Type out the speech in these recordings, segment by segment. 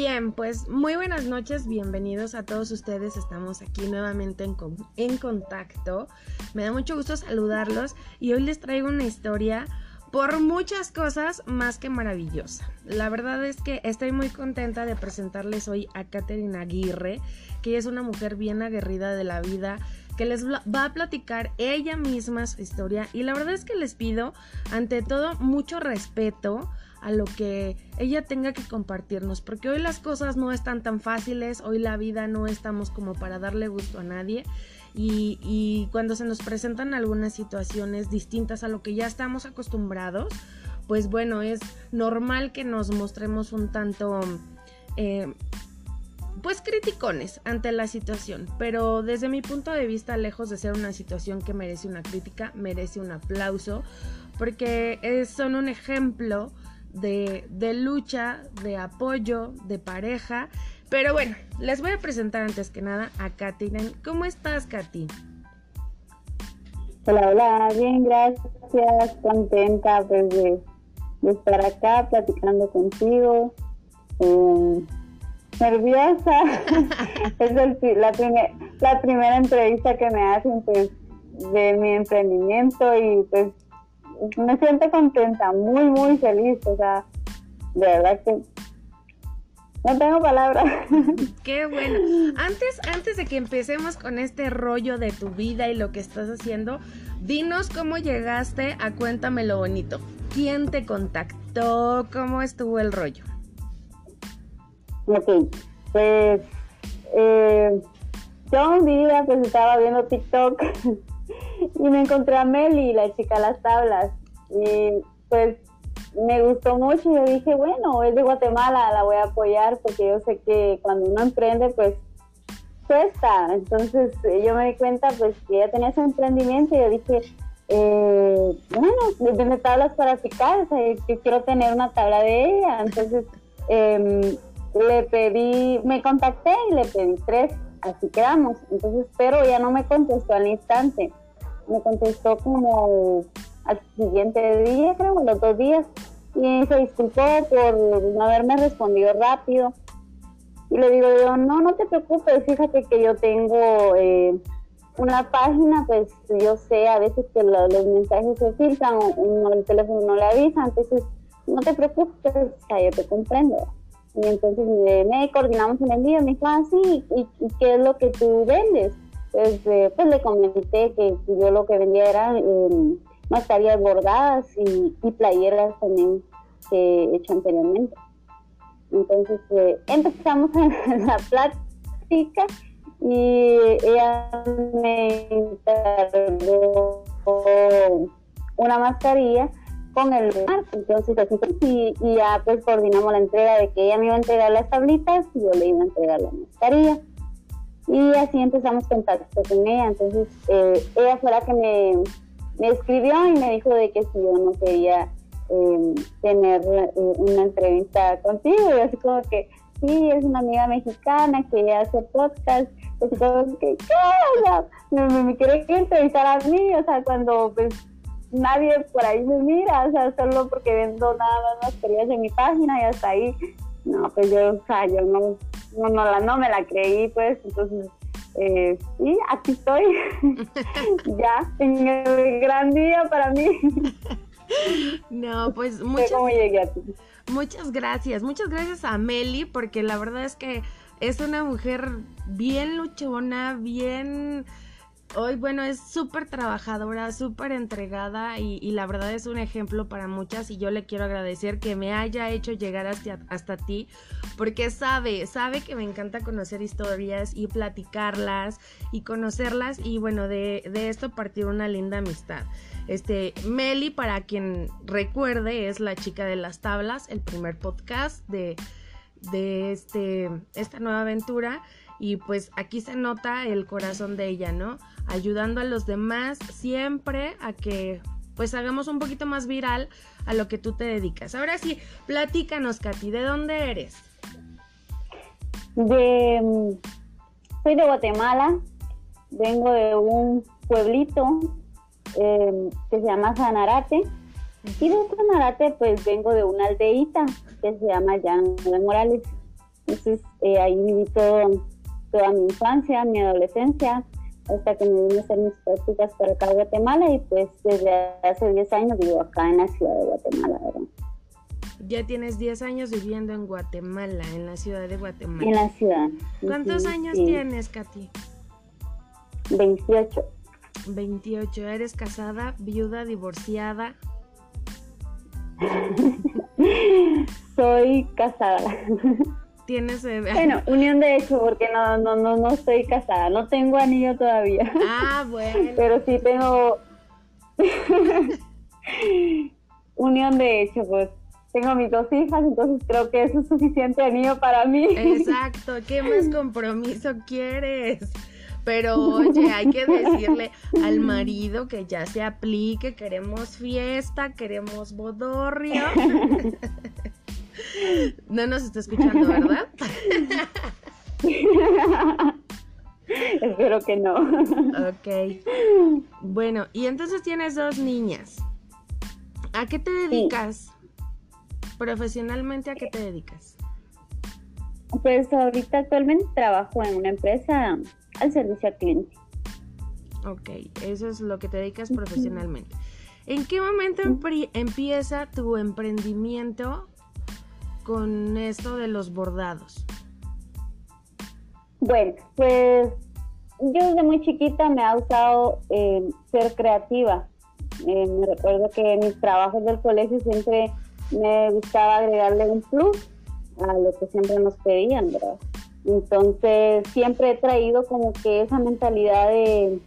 Bien, pues muy buenas noches, bienvenidos a todos ustedes. Estamos aquí nuevamente en, en, contacto. Me da mucho gusto saludarlos y hoy les traigo una historia por muchas cosas más que maravillosa. La verdad es que estoy muy contenta de presentarles hoy a Katherine Aguirre, que es una mujer bien aguerrida de la vida, que les va a platicar ella misma su historia y la verdad es que les pido ante todo mucho respeto a lo que ella tenga que compartirnos, porque hoy las cosas no están tan fáciles, hoy la vida no estamos como para darle gusto a nadie y, cuando se nos presentan algunas situaciones distintas a lo que ya estamos acostumbrados, pues bueno, es normal que nos mostremos un tanto... Eh, pues criticones ante la situación, pero desde mi punto de vista, lejos de ser una situación que merece una crítica, merece un aplauso, porque son un ejemplo de, lucha, de apoyo, de pareja. Pero bueno, les voy a presentar antes que nada a Katy. ¿Cómo estás, Katy? Hola, hola, bien, gracias. Contenta pues, de, estar acá platicando contigo. Eh, nerviosa. es la, la primera entrevista que me hacen pues, de mi emprendimiento y pues me siento contenta, muy, muy feliz, o sea, de verdad que no tengo palabras. Qué bueno. Antes, antes de que empecemos con este rollo de tu vida y lo que estás haciendo, dinos cómo llegaste a Cuéntame lo bonito. ¿Quién te contactó? ¿Cómo estuvo el rollo? Ok, pues eh, yo un día pues estaba viendo TikTok y me encontré a Meli, la chica de las tablas. Y pues me gustó mucho y yo dije, bueno, es de Guatemala, la voy a apoyar porque yo sé que cuando uno emprende, pues cuesta. Entonces yo me di cuenta pues que ella tenía ese emprendimiento y yo dije, eh, bueno, vende tablas para picar, o sea, quiero tener una tabla de ella. Entonces em, le pedí, me contacté y le pedí tres, así quedamos. Entonces, pero ya no me contestó al instante me contestó como al siguiente día, creo, los dos días, y se disculpó por no haberme respondido rápido. Y le digo yo, no, no te preocupes, fíjate que yo tengo eh, una página, pues yo sé a veces que los mensajes se filtran o el teléfono no le avisa, entonces no te preocupes, o yo te comprendo. Y entonces me, coordinamos en el día, me dijo, ah, sí, ¿y, ¿y qué es lo que tú vendes? Este, pues le comenté que, yo lo que vendía eran eh, mascarillas bordadas y, playeras también que he hecho anteriormente. Entonces eh, empezamos la plática y ella me encargó una mascarilla con el marco. Entonces y, y, ya pues coordinamos la entrega de que ella me iba a entregar las tablitas y yo le iba a entregar la mascarilla y así empezamos contacto con ella. Entonces, eh, ella fue la que me, me, escribió y me dijo de que si yo no quería em, tener eh, una entrevista contigo. Y así como que, sí, es una amiga mexicana que hace podcast. Así como que, ¿qué? O sea, me, me, quiere entrevistar a mí, o sea, cuando pues nadie por ahí me mira, o sea, solo porque vendo nada más mascarillas en mi página y hasta ahí. No, pues yo, o sea, yo no, no, no, la, no me la creí, pues, entonces, eh, sí, aquí estoy, ya, en el gran día para mí. No, pues muchas, muchas gracias, muchas gracias a Meli, porque la verdad es que es una mujer bien luchona, bien hoy, bueno, es súper trabajadora, súper entregada y, la verdad es un ejemplo para muchas y yo le quiero agradecer que me haya hecho llegar hasta, hasta ti porque sabe, sabe que me encanta conocer historias y platicarlas y conocerlas y bueno, de, de esto partió una linda amistad. Este, Meli, para quien recuerde, es la chica de las tablas, el primer podcast de, de este, esta nueva aventura y pues aquí se nota el corazón de ella, ¿no? Ayudando a los demás siempre a que pues hagamos un poquito más viral a lo que tú te dedicas. Ahora sí, platícanos, Katy, ¿de dónde eres? De, soy de Guatemala, vengo de un pueblito em, que se llama Sanarate. Y de Sanarate pues vengo de una aldeita que se llama Llano de Morales. Entonces eh, ahí viví todo, toda mi infancia, mi adolescencia, hasta que me vine a hacer mis prácticas para acá en Guatemala y pues desde hace 10 años vivo acá en la ciudad de Guatemala, ¿verdad? Ya tienes 10 años viviendo en Guatemala, en la ciudad de Guatemala. En la ciudad. ¿Cuántos años tienes, Katy? 28. 28. ¿Eres casada, viuda, divorciada? Soy casada. ¿Tienes bebé? Bueno, unión de hecho, porque no, no, no, no estoy casada. No tengo anillo todavía. Ah, bueno. Pero sí tengo unión de hecho, pues tengo mis dos hijas, entonces creo que eso es suficiente anillo para mí. Exacto, ¿qué más compromiso quieres? Pero oye, hay que decirle al marido que ya se aplique, queremos fiesta, queremos bodorrio. No nos está escuchando, ¿verdad? Espero que no. Ok. Bueno, y entonces tienes dos niñas. ¿A qué te dedicas? Profesionalmente, ¿a qué te dedicas? Pues ahorita actualmente trabajo en una empresa al servicio al cliente. Ok, eso es lo que te dedicas profesionalmente. ¿En qué momento empieza tu emprendimiento con esto de los bordados? Bueno, pues yo desde muy chiquita me ha gustado eh, ser creativa. Eh, me recuerdo que en mis trabajos del colegio siempre me gustaba agregarle un plus a lo que siempre nos pedían, ¿verdad? Entonces siempre he traído como que esa mentalidad de,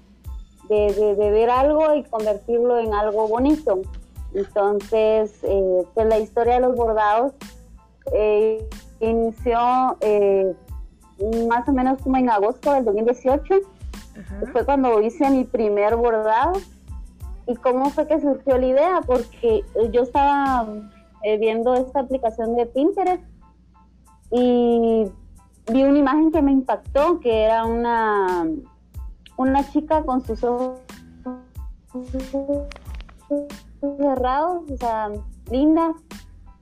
de, ver algo y convertirlo en algo bonito. Entonces, eh, pues la historia de los bordados eh, inició eh, más o menos como en agosto del 2018. Fue cuando hice mi primer bordado. ¿Y cómo fue que surgió la idea? Porque yo estaba eh, viendo esta aplicación de Pinterest y vi una imagen que me impactó, que era una, una chica con sus ojos cerrados, o sea, linda,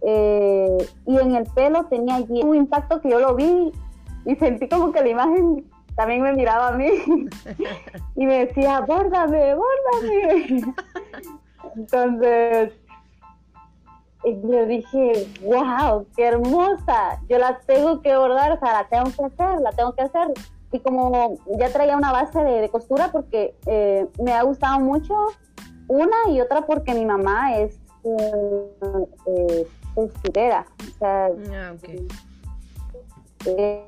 eh, y en el pelo tenía un impacto que yo lo vi y sentí como que la imagen también me miraba a mí y me decía, bórdame, bórdame. Entonces, yo dije, wow, qué hermosa, yo la tengo que bordar, o sea, la tengo que hacer, la tengo que hacer. Y como ya traía una base de, costura porque eh, me ha gustado mucho, una y otra porque mi mamá es eh, costurera. O sea, ah, okay. eh,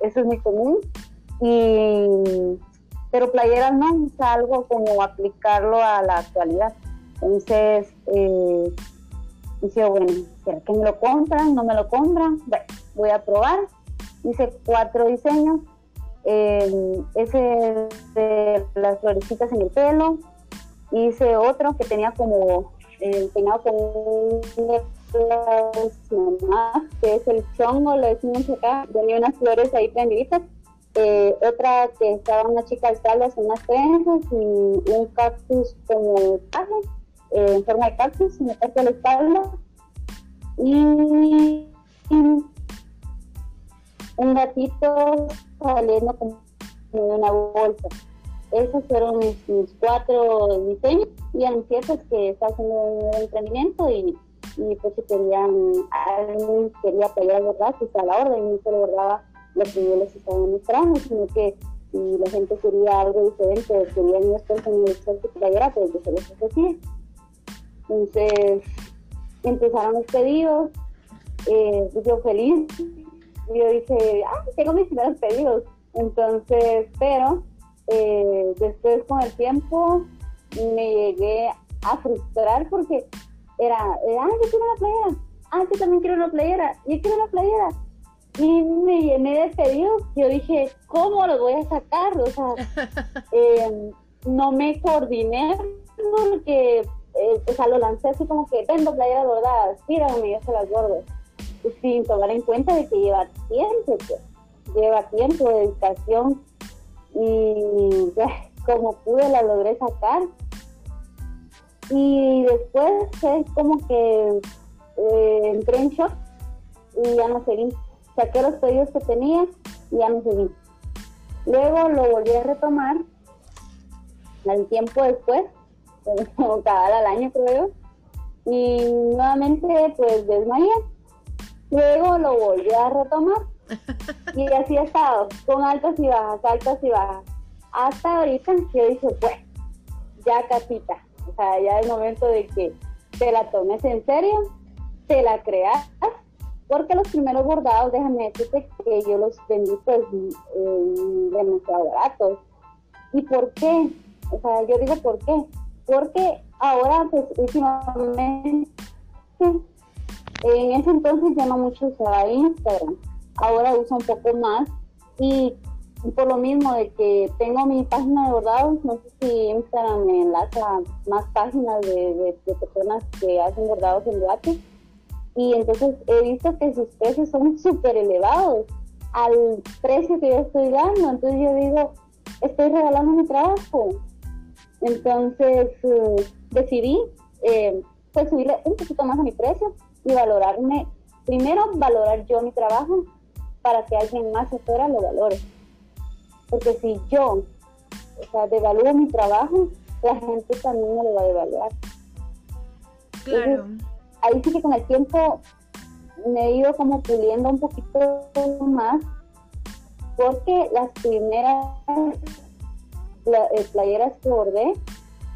eso es muy común y pero playeras no es algo como aplicarlo a la actualidad entonces eh, dije bueno ¿será que me lo compran? ¿no me lo compran? bueno, voy a probar hice cuatro diseños eh, ese de las florecitas en el pelo hice otro que tenía como el peinado con un que es el chongo, lo decimos acá, tenía unas flores ahí prendiditas. Eh, otra que estaba una chica de espaldas con unas trenzas y un cactus como caja, eh, en forma de cactus, me parte la espalda. Y, un gatito saliendo como de una bolsa. Esos fueron mis, cuatro diseños y anuncié pues que estaba haciendo un emprendimiento y, y pues si querían, alguien quería pegar verdad, pues a la orden, no solo bordaba lo que yo les estaba mostrando, sino que si la gente quería algo diferente, querían ellos personalizar su playera, pues yo se los ofrecía. Entonces empezaron los pedidos, eh, pues, yo feliz, yo dije, ah, tengo mis primeros pedidos. Entonces, pero eh, después con el tiempo me llegué a frustrar porque era, ah, yo quiero una playera, ah, yo también quiero una playera, yo quiero una playera. Y me llené de pedidos, yo dije, ¿cómo los voy a sacar? O sea, em, no me coordiné porque, eh, o sea, lo lancé así como que, vendo playeras bordadas, pídame, yo se las bordo. sin tomar en cuenta de que lleva tiempo, pues. lleva tiempo, de dedicación y como pude la logré sacar. Y después es como que eh, entré en shock y ya no seguí. Saqué los pedidos que tenía y ya no seguí. Luego lo volví a retomar al tiempo después, como cada al año creo, y nuevamente pues desmayé. Luego lo volví a retomar y así he estado, con altas y bajas, altas y bajas. Hasta ahorita yo dije, pues, ya casita, o sea, ya es momento de que te la tomes en serio, te la creas, porque los primeros bordados, déjame decirte que yo los vendí pues eh, demasiado baratos. ¿Y por qué? O sea, yo digo por qué. Porque ahora, pues últimamente, en ese entonces ya no mucho usaba Instagram. Ahora uso un poco más y por lo mismo de que tengo mi página de bordados, no sé si Instagram me enlaza más páginas de, personas que hacen bordados en gratis. Y entonces he visto que sus precios son súper elevados al precio que yo estoy dando. Entonces yo digo, estoy regalando mi trabajo. Entonces eh, decidí eh, pues subirle un poquito más a mi precio y valorarme, primero valorar yo mi trabajo para que alguien más afuera lo valore. Porque si yo o sea, devalúo mi trabajo, la gente también me lo va a devaluar. Claro. ahí sí que con el tiempo me he ido como puliendo un poquito más porque las primeras playeras que bordé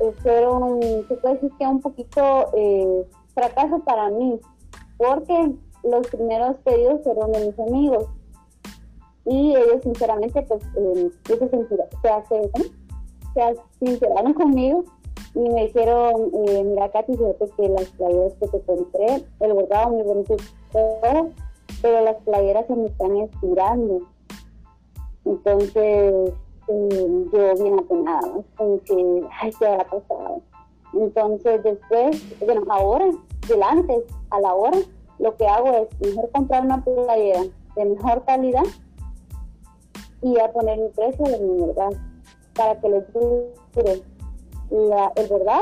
eh, fueron, se puede decir que un poquito eh, fracaso para mí, porque los primeros pedidos fueron de mis amigos y ellos sinceramente pues eh, se, se, sinceraron conmigo y me dijeron, eh, mira Katy, fíjate que las playeras que te compré, el bordado muy bonito pero las playeras se me están estirando. Entonces, eh, yo bien apenada, como que, ay, ¿qué habrá pasado? Entonces, después, bueno, ahora, delante, a la hora, lo que hago es mejor comprar una playera de mejor calidad y a poner mi precio de mi verdad para que les dure la, el verdad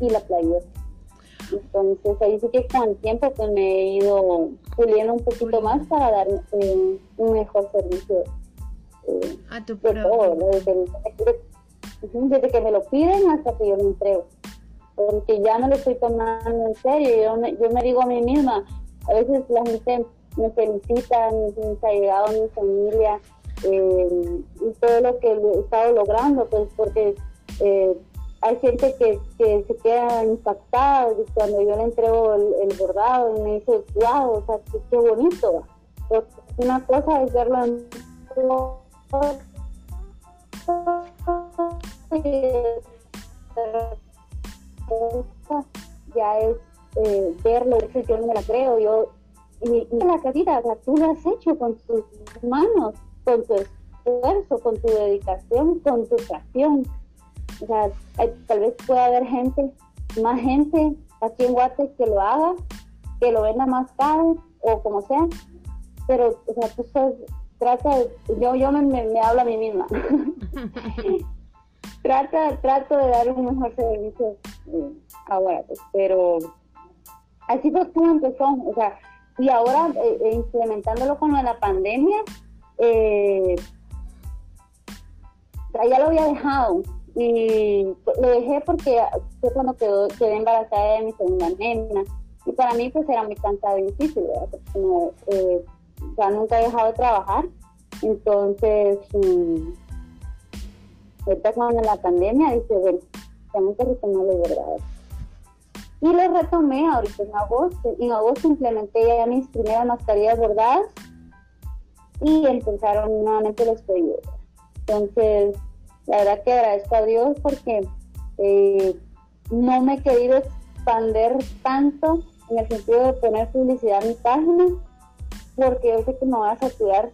y la playera. Entonces ahí sí que con el tiempo pues me he ido puliendo un poquito más para dar eh, un mejor servicio eh, a tu todo, desde, desde, que me lo piden hasta que yo lo entrego. Porque ya no lo estoy tomando en serio. Yo yo me digo a mí misma, a veces la gente me felicita, mis allegados, mi familia, eh, y todo lo que he estado logrando, pues porque eh, hay gente que, que, se queda impactada cuando yo le entrego el, bordado y me dice, wow, o sea, qué, bonito. una cosa es verlo en ya es eh, verlo, yo no me la creo, yo y, la carita, o sea, tú lo has hecho con tus manos, con tu esfuerzo, con tu dedicación, con tu pasión. O sea, tal vez pueda haber gente, más gente aquí en Guate que lo haga, que lo venda más caro o como sea, pero, o sea, tú trata, yo, yo me, me, hablo a mí misma. trata, trato de dar un mejor servicio eh, ahora, pues, pero así fue como empezó, o sea, y ahora eh, eh, implementándolo con la pandemia, eh, ya lo había dejado y lo dejé porque fue cuando quedó, quedé embarazada de mi segunda nena y para mí pues era muy cansado y difícil, Como, eh, ya nunca he dejado de trabajar, entonces mm, ahorita cuando la pandemia dice, bueno, tenemos que retomarlo de verdad. Y lo retomé ahorita en agosto. En agosto implementé ya mis primeras mascarillas bordadas y empezaron nuevamente los pedidos. Entonces, la verdad que agradezco a Dios porque eh, no me he querido expander tanto en el sentido de poner publicidad en mi página, porque yo sé que me va a saturar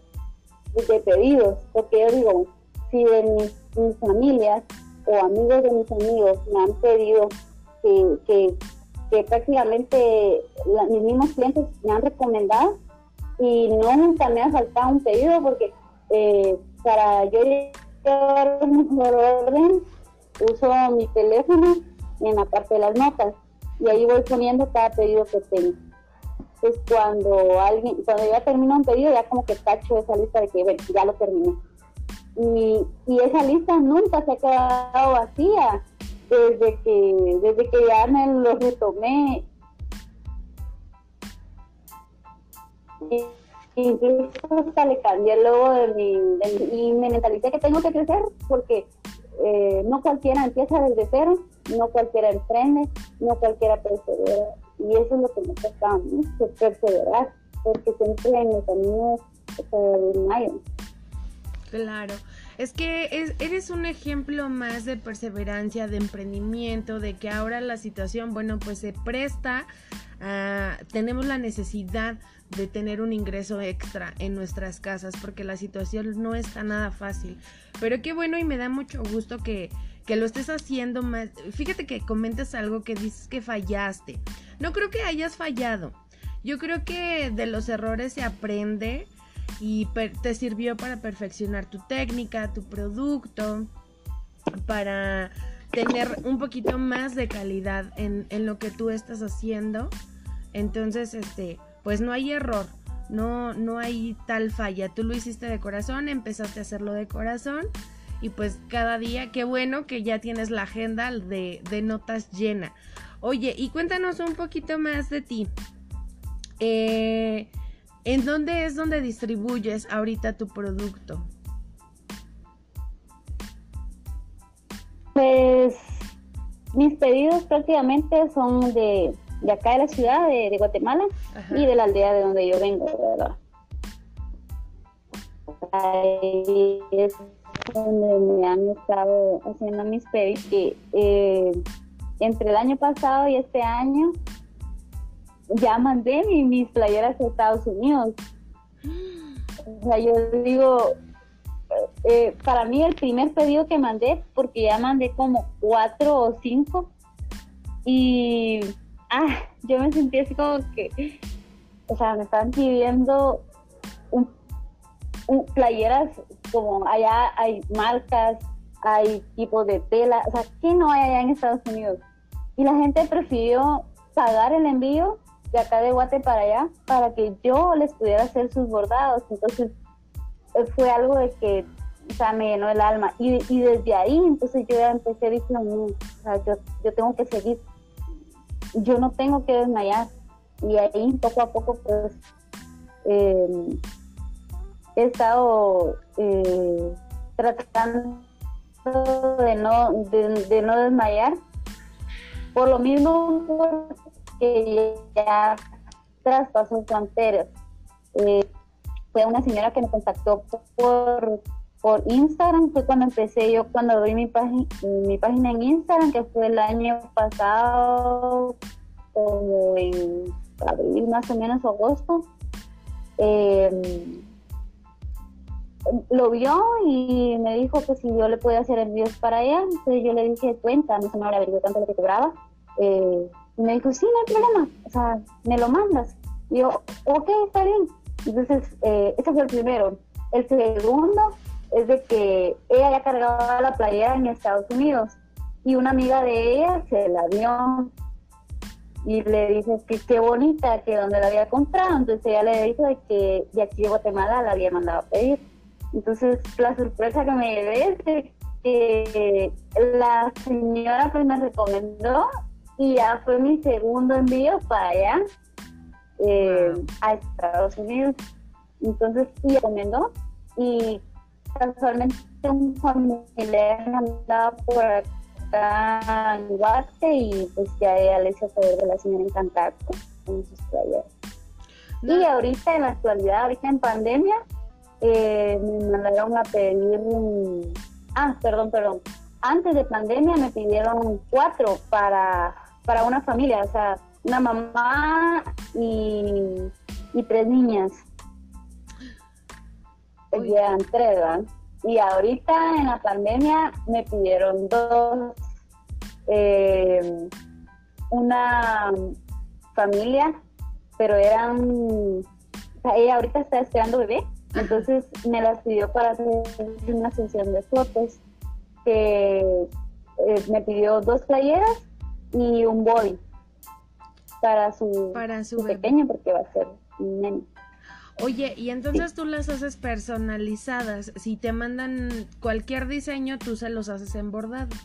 de pedidos, porque yo digo, si de mis, familias o amigos de mis amigos me han pedido que, que prácticamente mis mismos clientes me han recomendado y nunca me ha faltado un pedido porque eh, para yo llevar un mejor orden uso mi teléfono en la parte de las notas y ahí voy poniendo cada pedido que tengo. Entonces cuando alguien, cuando ya termino un pedido ya como que tacho esa lista de que bueno, ya lo terminé. Y, esa lista nunca se ha quedado vacía desde que, desde que ya me lo retomé. incluso hasta le cambié el logo de mi, y me mentalicé que tengo que crecer porque eh, no cualquiera empieza desde cero, no cualquiera emprende, no cualquiera persevera. Y eso es lo que toca a mí, perseverar, porque siempre en el camino. Claro. Es que eres un ejemplo más de perseverancia, de emprendimiento, de que ahora la situación, bueno, pues se presta, a, tenemos la necesidad de tener un ingreso extra en nuestras casas porque la situación no está nada fácil. Pero qué bueno y me da mucho gusto que, que lo estés haciendo más. Fíjate que comentas algo que dices que fallaste. No creo que hayas fallado. Yo creo que de los errores se aprende y te sirvió para perfeccionar tu técnica, tu producto, para tener un poquito más de calidad en, lo que tú estás haciendo. Entonces, este, pues no hay error, no, no hay tal falla. Tú lo hiciste de corazón, empezaste a hacerlo de corazón. Y pues cada día, qué bueno que ya tienes la agenda de, de notas llena. Oye, y cuéntanos un poquito más de ti. Eh, ¿En dónde es donde distribuyes ahorita tu producto? Pues mis pedidos prácticamente son de, acá de la ciudad de, Guatemala y de la aldea de donde yo vengo, ¿verdad? Ahí es donde me han estado haciendo mis pedidos. Eh, entre el año pasado y este año ya mandé mis playeras a Estados Unidos. O sea, yo digo, eh, para mí el primer pedido que mandé, porque ya mandé como cuatro o cinco, y ah, yo me sentí así como que, o sea, me están pidiendo playeras como allá hay marcas, hay tipos de tela, o sea, ¿qué no hay allá en Estados Unidos? Y la gente prefirió pagar el envío de acá de Guate para allá para que yo les pudiera hacer sus bordados. Entonces eh, fue algo de que me llenó el alma. Y, desde ahí, entonces yo ya empecé a decir, o sea, yo, yo tengo que seguir. Yo no tengo que desmayar. Y ahí poco a poco, pues, em, he estado eh, tratando de no, de no desmayar. Por lo mismo, que ya traspasó fronteras. Eh, fue una señora que me contactó por, por Instagram, fue cuando empecé yo, cuando abrí mi, mi página en Instagram, que fue el año pasado, como en abril más o menos, agosto. Em, lo vio y me dijo que si yo le podía hacer envíos para ella, entonces yo le dije, cuenta, no se me habría tanto lo que cobraba. Eh, y me dijo, sí, no hay problema, o sea, me lo mandas. Y yo, ok, está bien. Entonces, eh, ese fue el primero. El segundo es de que ella ya cargaba la playera en Estados Unidos y una amiga de ella se la dio y le dice que qué bonita, que donde la había comprado. Entonces ella le dijo de que de aquí de Guatemala la había mandado a pedir. Entonces la sorpresa que me llevé es que la señora pues me recomendó y ya fue mi segundo envío para allá, eh, a Estados Unidos. Entonces, y recomendó y casualmente un familiar andaba por acá en Guate y pues ya ella le hizo saber de la señora encantada con sus playas. Y ahorita en la actualidad, ahorita en pandemia, eh, me mandaron a pedir un... Ah, perdón, perdón. Antes de pandemia me pidieron cuatro para para una familia, o sea, una mamá y, tres niñas. Tres, Y ahorita en la pandemia me pidieron dos. Eh, una familia, pero eran, ella ahorita está esperando bebé, entonces me las pidió para hacer una sesión de fotos, que eh, me pidió dos playeras y un body para su, para su, pequeño, porque va a ser un nene. Oye, y entonces tú las haces personalizadas. Si te mandan cualquier diseño, tú se los haces en bordado.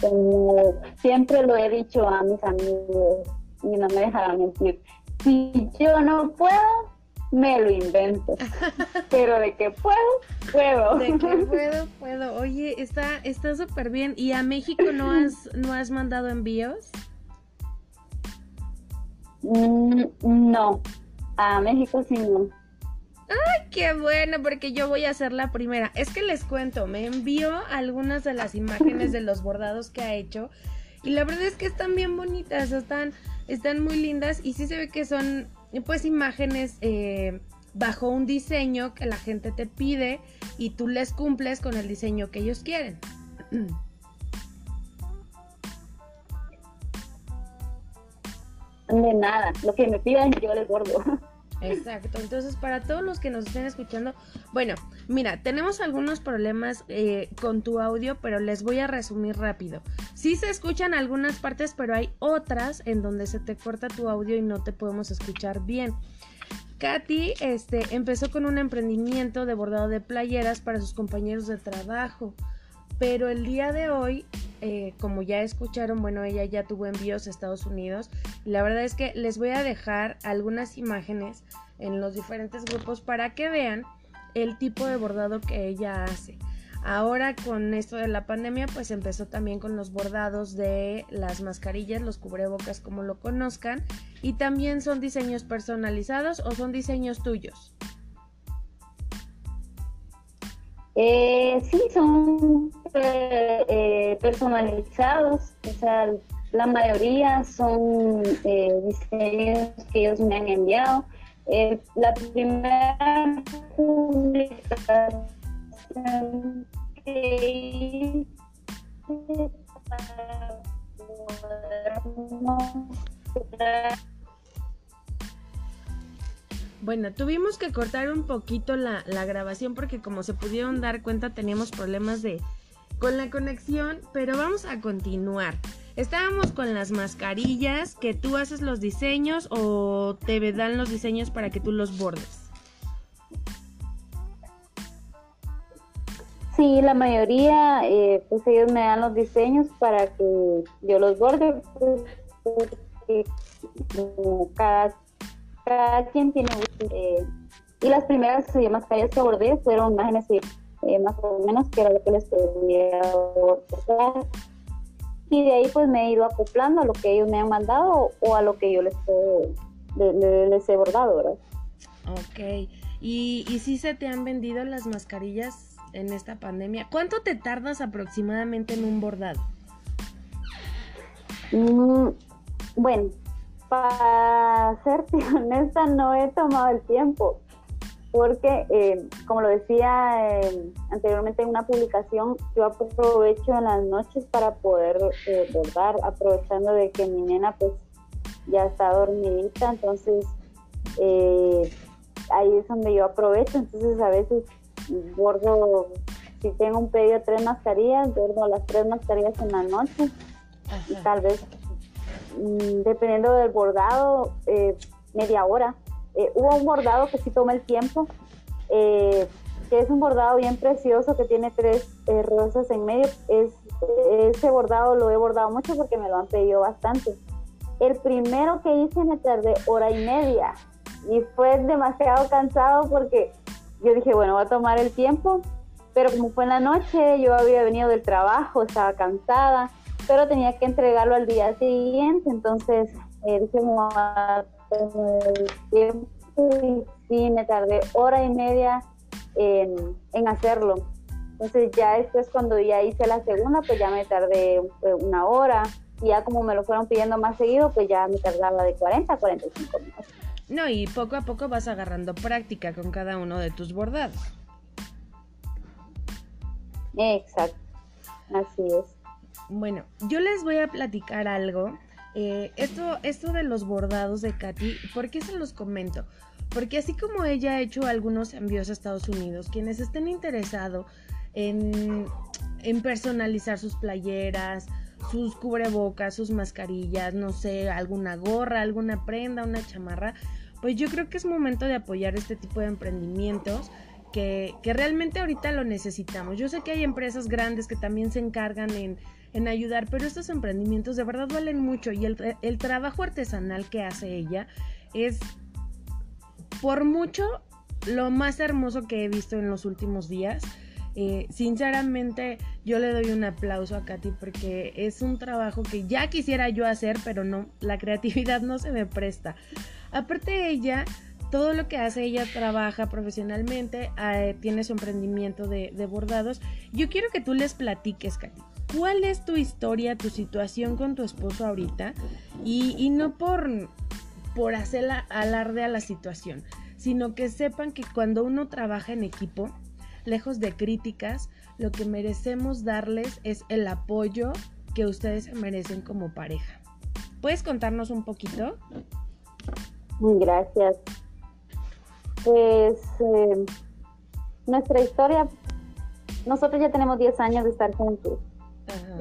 Como siempre lo he dicho a mis amigos y no me dejarán mentir. Si yo no puedo, me lo invento. Pero de que puedo, puedo. De que puedo, puedo. Oye, está está súper bien. ¿Y a México no has no has mandado envíos? Mm, no, a México sí no. ¡Ay, qué bueno! Porque yo voy a ser la primera. Es que les cuento, me envió algunas de las imágenes de los bordados que ha hecho. Y la verdad es que están bien bonitas, están, están muy lindas. Y sí se ve que son, pues, imágenes eh, bajo un diseño que la gente te pide y tú les cumples con el diseño que ellos quieren. de nada. Lo que me pidan, yo les bordo. Exacto, entonces para todos los que nos estén escuchando, bueno, mira, tenemos algunos problemas eh, con tu audio, pero les voy a resumir rápido. Sí se escuchan algunas partes, pero hay otras en donde se te corta tu audio y no te podemos escuchar bien. Katy este, empezó con un emprendimiento de bordado de playeras para sus compañeros de trabajo, pero el día de hoy eh, como ya escucharon, bueno, ella ya tuvo envíos a Estados Unidos. la verdad es que les voy a dejar algunas imágenes en los diferentes grupos para que vean el tipo de bordado que ella hace. Ahora con esto de la pandemia, pues empezó también con los bordados de las mascarillas, los cubrebocas como lo conozcan. Y también son diseños personalizados o son diseños tuyos. Eh, sí, son eh, personalizados, o sea, la mayoría son eh, diseños que ellos me han enviado. Eh, la primera publicación que hice para bueno, tuvimos que cortar un poquito la, grabación porque como se pudieron dar cuenta teníamos problemas de con la conexión, pero vamos a continuar. Estábamos con las mascarillas, que tú haces los diseños o te dan los diseños para que tú los bordes. Sí, la mayoría, eh, pues ellos me dan los diseños para que yo los borde, pues, porque cada cada quien tiene eh, y las primeras mascarillas que abordé fueron imágenes eh, más o menos que era lo que les podía abordar y de ahí pues me he ido acoplando a lo que ellos me han mandado o a lo que yo les, les, he bordado, ¿verdad? Ok, ¿Y, ¿y si se te han vendido las mascarillas en esta pandemia? ¿Cuánto te tardas aproximadamente en un bordado? Mm, bueno, para serte honesta, no he tomado el tiempo, porque, eh, como lo decía eh, anteriormente en una publicación, yo aprovecho en las noches para poder eh, bordar, aprovechando de que mi nena pues ya está dormidita, entonces ahí es donde yo aprovecho, entonces a veces bordo, si tengo un pedido de tres mascarillas, bordo las tres mascarillas en la noche y tal vez dependiendo del bordado, eh, media hora. Eh, hubo un bordado que sí toma el tiempo, eh, que es un bordado bien precioso que tiene tres rosas en medio. Es, ese bordado lo he bordado mucho porque me lo han pedido bastante. El primero que hice me tardé hora y media y fue demasiado cansado porque yo dije, bueno, voy a tomar el tiempo, pero como fue en la noche, yo había venido del trabajo, estaba cansada pero tenía que entregarlo al día siguiente, entonces eh, dije, tiempo y sí, me tardé hora y media en, hacerlo. Entonces ya después cuando ya hice la segunda, pues ya me tardé una hora y ya como me lo fueron pidiendo más seguido, pues ya me tardaba de 40 a 45 minutos. No, y poco a poco vas agarrando práctica con cada uno de tus bordados. Exacto, así es. Bueno, yo les voy a platicar algo. Eh, esto, esto de los bordados de Katy, ¿por qué se los comento? Porque así como ella ha hecho algunos envíos a Estados Unidos, quienes estén interesados en, personalizar sus playeras, sus cubrebocas, sus mascarillas, no sé, alguna gorra, alguna prenda, una chamarra, pues yo creo que es momento de apoyar este tipo de emprendimientos que, que, realmente ahorita lo necesitamos. Yo sé que hay empresas grandes que también se encargan en, en ayudar, pero estos emprendimientos de verdad valen mucho y el, el trabajo artesanal que hace ella es por mucho lo más hermoso que he visto en los últimos días. Eh, sinceramente, yo le doy un aplauso a Katy porque es un trabajo que ya quisiera yo hacer, pero no, la creatividad no se me presta. Aparte de ella, todo lo que hace, ella trabaja profesionalmente, eh, tiene su emprendimiento de, bordados. Yo quiero que tú les platiques, Katy. ¿Cuál es tu historia, tu situación con tu esposo ahorita? Y, y no por, por hacer alarde a la situación, sino que sepan que cuando uno trabaja en equipo, lejos de críticas, lo que merecemos darles es el apoyo que ustedes merecen como pareja. ¿Puedes contarnos un poquito? Gracias. Pues eh, nuestra historia, nosotros ya tenemos 10 años de estar juntos.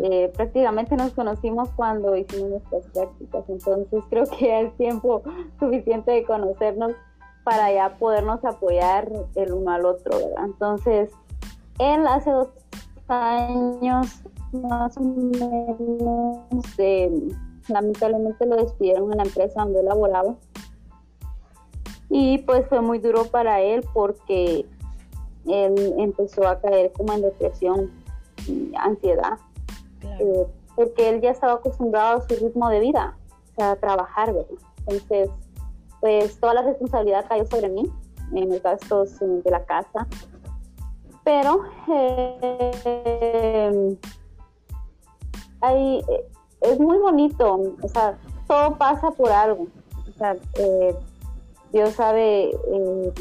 Eh, prácticamente nos conocimos cuando hicimos nuestras prácticas, entonces creo que es tiempo suficiente de conocernos para ya podernos apoyar el uno al otro, ¿verdad? Entonces, él hace dos años más o menos, eh, lamentablemente lo despidieron en la empresa donde él laboraba. Y pues fue muy duro para él porque él empezó a caer como en depresión y ansiedad. Eh, porque él ya estaba acostumbrado a su ritmo de vida, o sea, a trabajar, ¿verdad? Entonces, pues toda la responsabilidad cayó sobre mí en los gastos de la casa. Pero eh, es muy bonito, o sea, todo pasa por algo. O sea, eh, Dios sabe eh,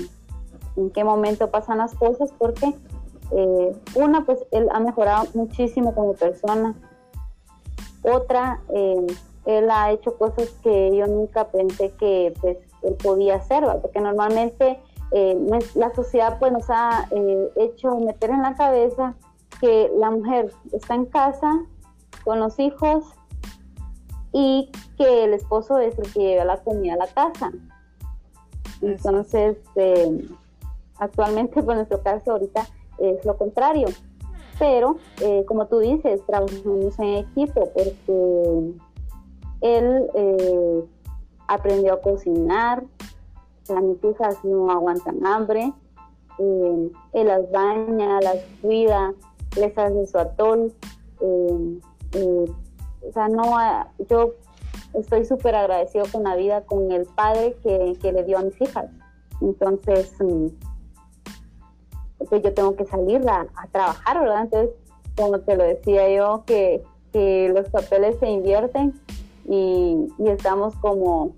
en qué momento pasan las cosas porque una, pues él ha mejorado muchísimo como persona. Otra, él ha hecho cosas que yo nunca pensé que pues, él podía hacer, porque normalmente eh, la sociedad pues, nos ha eh, hecho meter en la cabeza que la mujer está en casa con los hijos y que el esposo es el que lleva la comida a la casa. Entonces, eh, actualmente, por nuestro caso, ahorita es lo contrario. Pero, como tú dices, trabajamos en equipo porque él aprendió a cocinar, mis hijas no aguantan hambre, eh, él las baña, las cuida, les hace su atol. Eh, eh, o sea, no, yo estoy súper agradecido con la vida, con el padre que, le dio a mis hijas. Entonces, pues yo tengo que salir a, trabajar, ¿verdad? Entonces, como te lo decía yo, que, los papeles se invierten y, y estamos como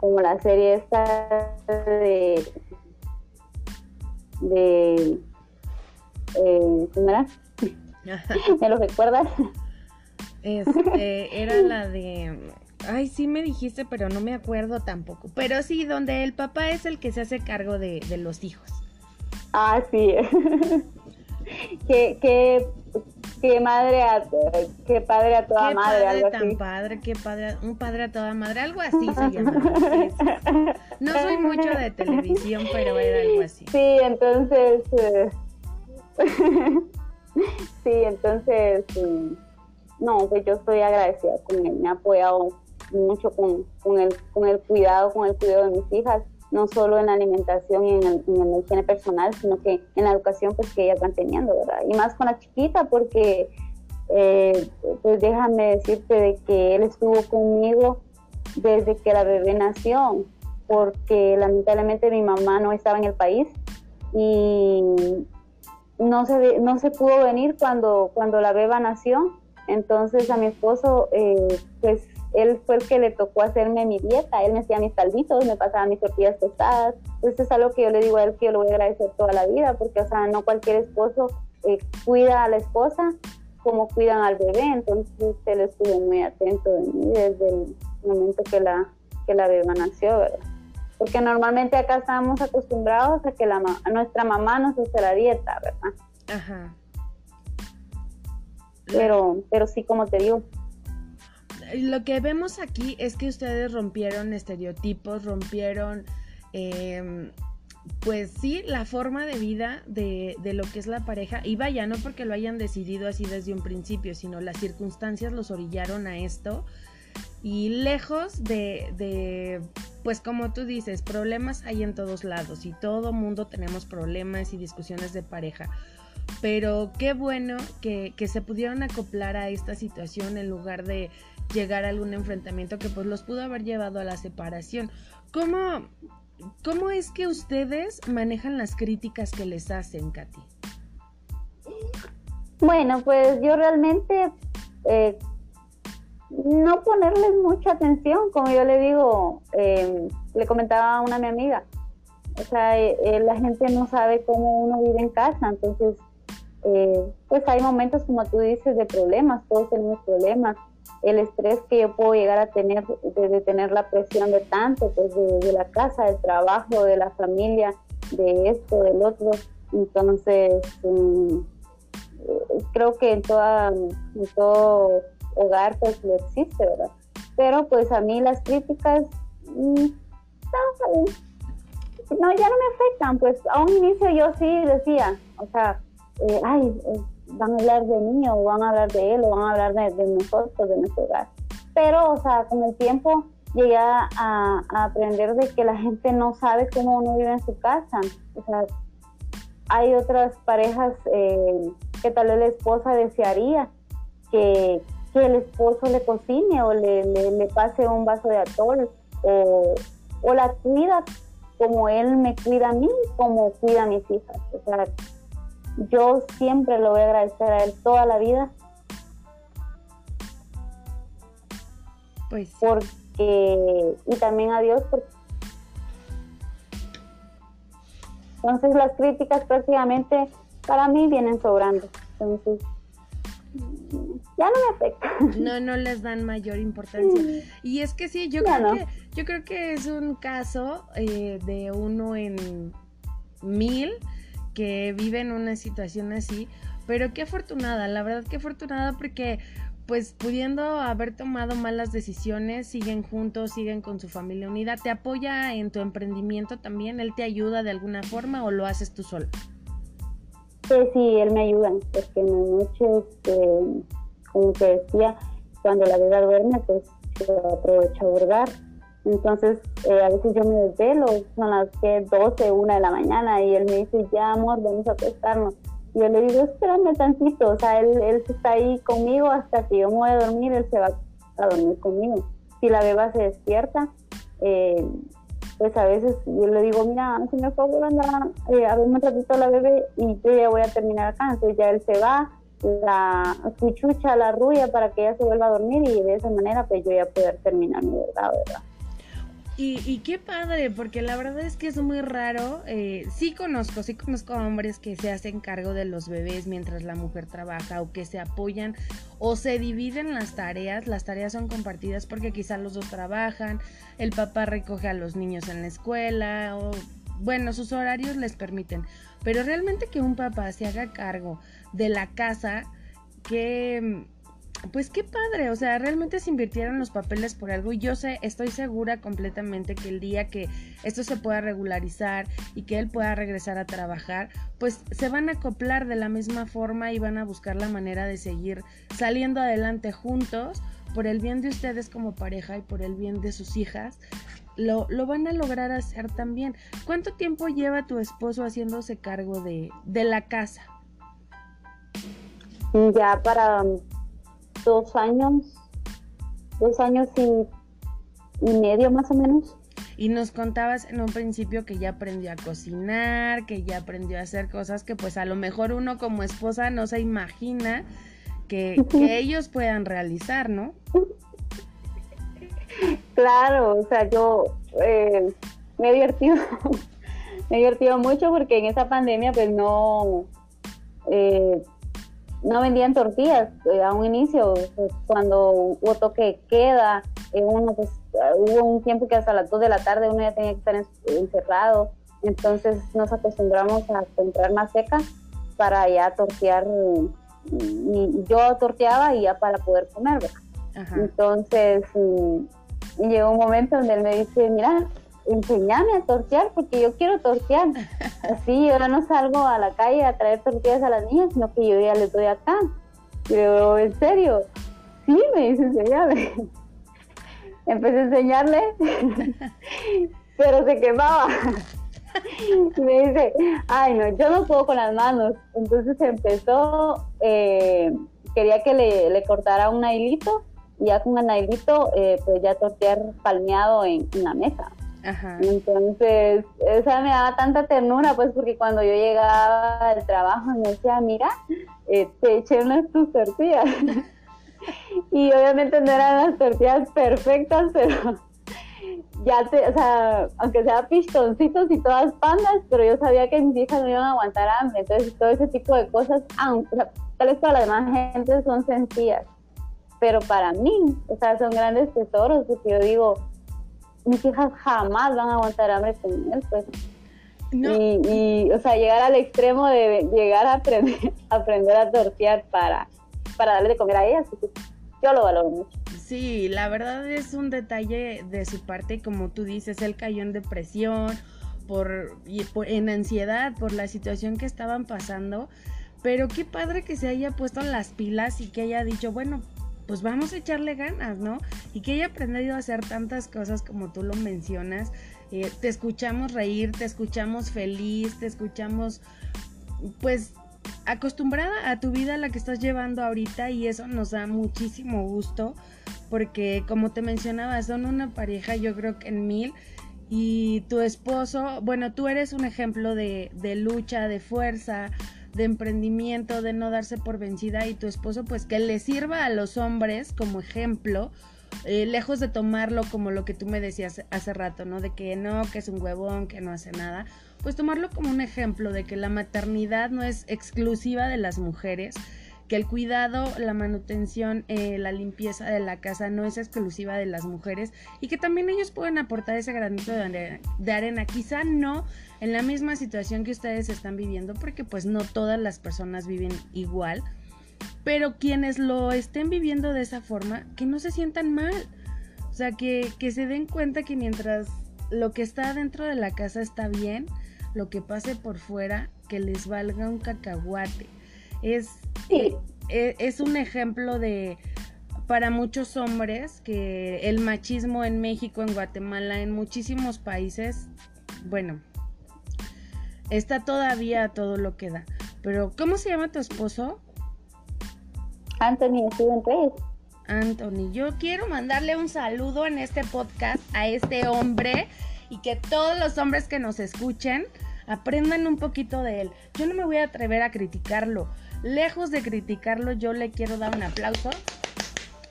como la serie esta de de eh, ¿cómo era? ¿Me lo recuerdas? Este, era la de Ay, sí me dijiste, pero no me acuerdo tampoco. Pero sí, donde el papá es el que se hace cargo de, de los hijos. Ah, sí. que, que qué madre a, qué padre a toda madre, algo tan padre, qué padre, un padre a toda madre, algo así se llama. no soy mucho de televisión, pero era algo así. Sí, entonces, eh, sí, entonces, mm, no, pues yo estoy agradecida con él, me ha apoyado mucho con, con, el, con el cuidado, con el cuidado de mis hijas no solo en la alimentación y en, la higiene personal, sino que en la educación pues que ellas van teniendo, ¿verdad? Y más con la chiquita porque, eh, pues déjame decirte de que él estuvo conmigo desde que la bebé nació, porque lamentablemente mi mamá no estaba en el país y no se, no se pudo venir cuando, cuando la beba nació. Entonces a mi esposo, eh, pues él fue el que le tocó hacerme mi dieta, él me hacía mis calditos, me pasaba mis tortillas pesadas, entonces es algo que yo le digo a él que yo lo voy a agradecer toda la vida, porque, o sea, no cualquier esposo eh, cuida a la esposa cómo cuidan al bebé, entonces él estuvo muy atento de mí desde el momento que la, que la beba nació, ¿verdad? Porque normalmente acá estamos acostumbrados a que la, nuestra mamá nos hace la dieta, ¿verdad? Ajá. Pero, pero sí, como te digo. Lo que vemos aquí es que ustedes rompieron estereotipos, rompieron eh, pues sí, la forma de vida de, lo que es la pareja, y vaya, no porque lo hayan decidido así desde un principio, sino las circunstancias los orillaron a esto, y lejos de, de pues como tú dices, problemas hay en todos lados, y todo mundo tenemos problemas y discusiones de pareja, pero qué bueno que, que se pudieron acoplar a esta situación en lugar de llegar a algún enfrentamiento que pues los pudo haber llevado a la separación. ¿Cómo, ¿Cómo es que ustedes manejan las críticas que les hacen, Katy? Bueno, pues yo realmente eh, no ponerles mucha atención, como yo le digo, eh, le comentaba a una mi amiga, o sea, eh, la gente no sabe cómo uno vive en casa, entonces, pues hay momentos, como tú dices, de problemas, todos tenemos problemas, el estrés que yo puedo llegar a tener, de, tener la presión de tanto, pues de, la casa, del trabajo, de la familia, de esto, del otro. Entonces, eh, creo que en, toda, en todo hogar pues lo existe, ¿verdad? Pero pues a mí las críticas, mm, no, ya no me afectan, pues a un inicio yo sí decía, o sea, eh, ay, eh, van a hablar de mí o van a hablar de él o van a hablar de, nosotros, de nuestro hogar. Pero, o sea, con el tiempo llegué a, aprender de que la gente no sabe cómo uno vive en su casa. O sea, hay otras parejas eh, que tal vez la esposa desearía que, el esposo le cocine o le, le, pase un vaso de atol o, o la cuida como él me cuida a mí, como cuida a mis hijas. O sea, yo siempre lo voy a agradecer a él toda la vida. Pues. Porque, y también a Dios, porque entonces las críticas prácticamente para mí vienen sobrando. Entonces, ya no me afecta. No, no les dan mayor importancia. Y es que sí, yo creo que yo creo que es un caso eh, de uno en mil que viven una situación así, pero qué afortunada, la verdad qué afortunada porque pues pudiendo haber tomado malas decisiones, siguen juntos, siguen con su familia unida, ¿te apoya en tu emprendimiento también? ¿Él te ayuda de alguna forma o lo haces tú solo? Sí, sí, él me ayuda, porque en la noche, este, como te decía, cuando la vida duerme, pues aprovecho a burgar entonces, eh, a veces yo me desvelo, son las que 12, 1 de la mañana, y él me dice, ya amor, vamos a acostarnos. Y yo le digo, espérame tantito, o sea, él, él está ahí conmigo hasta que yo me voy a dormir, él se va a dormir conmigo. Si la beba se despierta, eh, pues a veces yo le digo, mira, si me favor anda eh, a ver un ratito a la bebé y yo ya voy a terminar acá. Entonces ya él se va, la cuchucha, la rubia para que ella se vuelva a dormir y de esa manera pues yo ya poder terminar mi verdad, ¿verdad? Y, qué padre, porque la verdad es que es muy raro. Eh, sí conozco, sí conozco hombres que se hacen cargo de los bebés mientras la mujer trabaja o que se apoyan o se dividen las tareas. Las tareas son compartidas porque quizá los dos trabajan, el papá recoge a los niños en la escuela o bueno, sus horarios les permiten. Pero realmente que un papá se haga cargo de la casa, que pues qué padre, o sea, realmente se invirtieron los papeles por algo y yo sé, estoy segura completamente que el día que esto se pueda regularizar y que él pueda regresar a trabajar, pues se van a acoplar de la misma forma y van a buscar la manera de seguir saliendo adelante juntos por el bien de ustedes como pareja y por el bien de sus hijas. Lo, lo van a lograr hacer también. ¿Cuánto tiempo lleva tu esposo haciéndose cargo de, de la casa? Ya para dos años, dos años y, medio más o menos. Y nos contabas en un principio que ya aprendió a cocinar, que ya aprendió a hacer cosas que pues a lo mejor uno como esposa no se imagina que, ellos puedan realizar, ¿no? Claro, o sea, yo eh, me he divertido, me he divertido mucho porque en esa pandemia pues no, eh, no vendían tortillas eh, a un inicio, pues, cuando hubo toque queda, eh, uno pues hubo un tiempo que hasta las 2 de la tarde uno ya tenía que estar encerrado, entonces nos acostumbramos a comprar más seca para ya tortear, y yo torteaba y ya para poder comer, Entonces mm, llegó un momento donde él me dice, mira, enseñame a tortear porque yo quiero tortear. Así, yo no salgo a la calle a traer tortillas a las niñas, sino que yo ya les doy acá. Yo, ¿en serio? Sí, me dice, enseñame. Empecé a enseñarle, pero se quemaba. Y me dice, ay no, yo no puedo con las manos. Entonces empezó, eh, quería que le, le, cortara un nailito y ya con el nailito, eh, pues ya tortear palmeado en, en la mesa. Entonces, esa me daba tanta ternura, pues, porque cuando yo llegaba al trabajo me decía, mira, eh, te eché unas tus tortillas. y obviamente no eran las tortillas perfectas, pero ya te, o sea, aunque sea pistoncitos y todas pandas, pero yo sabía que mis hijas no iban a aguantar hambre. Entonces, todo ese tipo de cosas, aunque tal vez para la demás gente son sencillas, pero para mí, o sea, son grandes tesoros, porque yo digo, mis hijas jamás van a aguantar hambre con él, pues. Y, o sea, llegar al extremo de llegar a aprender, aprender a tortear para, para darle de comer a ellas, yo lo valoro mucho. Sí, la verdad es un detalle de su parte, como tú dices, él cayó en depresión, por, y en ansiedad por la situación que estaban pasando, pero qué padre que se haya puesto las pilas y que haya dicho, bueno, pues vamos a echarle ganas, ¿no? Y que haya aprendido a hacer tantas cosas como tú lo mencionas. Eh, te escuchamos reír, te escuchamos feliz, te escuchamos pues acostumbrada a tu vida la que estás llevando ahorita y eso nos da muchísimo gusto porque como te mencionaba son una pareja yo creo que en mil y tu esposo, bueno, tú eres un ejemplo de, de lucha, de fuerza, de emprendimiento, de no darse por vencida y tu esposo pues que le sirva a los hombres como ejemplo, eh, lejos de tomarlo como lo que tú me decías hace rato, ¿no? De que no, que es un huevón, que no hace nada, pues tomarlo como un ejemplo de que la maternidad no es exclusiva de las mujeres, que el cuidado, la manutención, eh, la limpieza de la casa no es exclusiva de las mujeres y que también ellos pueden aportar ese granito de de arena. Quizá no en la misma situación que ustedes están viviendo, porque pues no todas las personas viven igual, pero quienes lo estén viviendo de esa forma, que no se sientan mal. O sea, que, que se den cuenta que mientras lo que está dentro de la casa está bien, lo que pase por fuera, que les valga un cacahuate es, e, es un ejemplo de para muchos hombres que el machismo en México, en Guatemala, en muchísimos países, bueno, está todavía todo lo que da. Pero, ¿cómo se llama tu esposo? Anthony Steven Reyes. Anthony, yo quiero mandarle un saludo en este podcast a este hombre y que todos los hombres que nos escuchen aprendan un poquito de él. Yo no me voy a atrever a criticarlo, lejos de criticarlo, yo le quiero dar un aplauso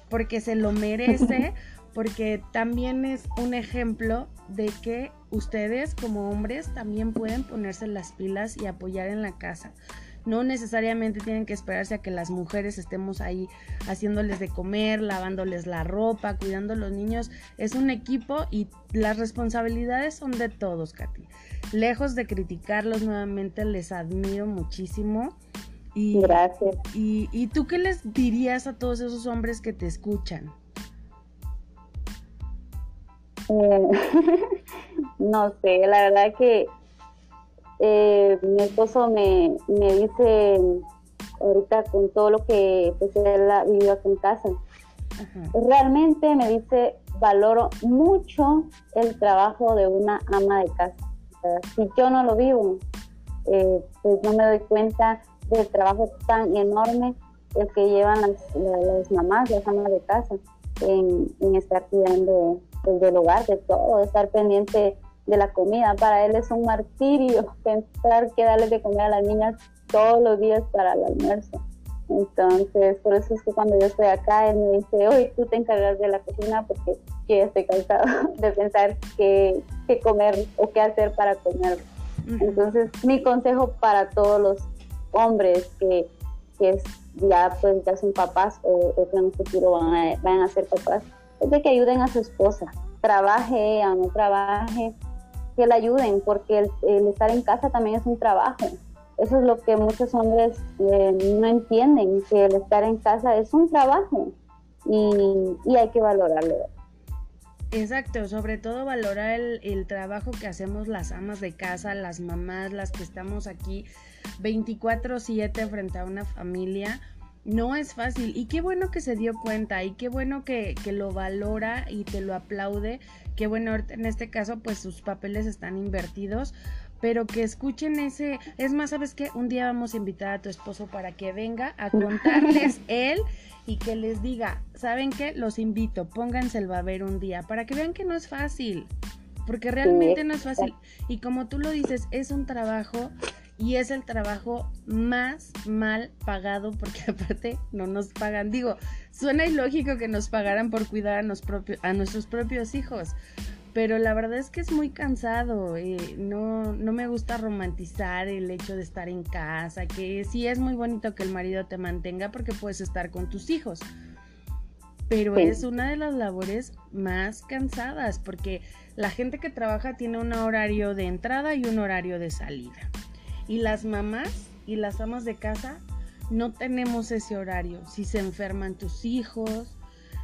porque se lo merece, porque también es un ejemplo de que ustedes como hombres también pueden ponerse las pilas y apoyar en la casa. No necesariamente tienen que esperarse a que las mujeres estemos ahí haciéndoles de comer, lavándoles la ropa, cuidando a los niños. Es un equipo y las responsabilidades son de todos, Katy. Lejos de criticarlos nuevamente, les admiro muchísimo y, Gracias. Y, tú qué les dirías a todos esos hombres que te escuchan? Eh, no sé, la verdad que eh, mi esposo me, dice ahorita con todo lo que pues, él ha vivido aquí en casa, realmente me dice valoro mucho el trabajo de una ama de casa. si yo no lo vivo, eh, pues no me doy cuenta del trabajo tan enorme el que llevan las, mamás, las amas de casa, en, estar cuidando pues, del hogar, de todo, estar pendiente de la comida. Para él es un martirio pensar que darle de comer a las niñas todos los días para el almuerzo. Entonces, por eso es que cuando yo estoy acá, él me dice, hoy tú te encargas de la cocina porque yo estoy cansado de pensar qué, qué comer o qué hacer para comer. Entonces, mi consejo para todos los hombres que, que es, ya pues ya son papás o, que en un futuro van a, van a ser papás, de que ayuden a su esposa, trabaje o no trabaje, que la ayuden, porque el, estar en casa también es un trabajo. Eso es lo que muchos hombres eh, no entienden, que el estar en casa es un trabajo y, y hay que valorarlo. Exacto, sobre todo valorar el, el, trabajo que hacemos las amas de casa, las mamás, las que estamos aquí 24/7 frente a una familia. No es fácil y qué bueno que se dio cuenta y qué bueno que, que lo valora y te lo aplaude. Qué bueno, en este caso pues sus papeles están invertidos, pero que escuchen ese, es más, ¿sabes qué? Un día vamos a invitar a tu esposo para que venga a contarles él y que les diga, ¿saben qué? Los invito, pónganse el ver un día para que vean que no es fácil, porque realmente no es fácil. Y como tú lo dices, es un trabajo y es el trabajo más mal pagado porque aparte no nos pagan. Digo, suena ilógico que nos pagaran por cuidar a, a nuestros propios hijos, pero la verdad es que es muy cansado. Eh, no, no me gusta romantizar el hecho de estar en casa, que sí es muy bonito que el marido te mantenga porque puedes estar con tus hijos. Pero es una de las labores más cansadas porque la gente que trabaja tiene un horario de entrada y un horario de salida. Y las mamás y las amas de casa no tenemos ese horario. Si se enferman tus hijos,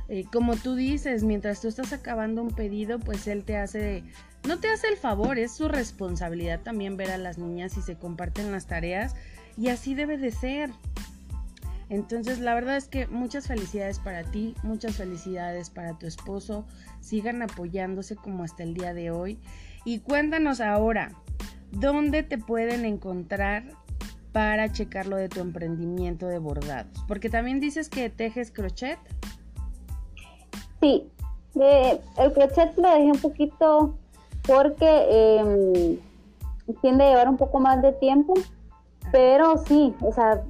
eh, como tú dices, mientras tú estás acabando un pedido, pues él te hace, no te hace el favor, es su responsabilidad también ver a las niñas y se comparten las tareas y así debe de ser. Entonces, la verdad es que muchas felicidades para ti, muchas felicidades para tu esposo, sigan apoyándose como hasta el día de hoy. Y cuéntanos ahora, ¿dónde te pueden encontrar para checar lo de tu emprendimiento de bordados? Porque también dices que tejes crochet. Sí, el crochet lo dejé un poquito porque eh, tiende a llevar un poco más de tiempo, pero sí, o sea,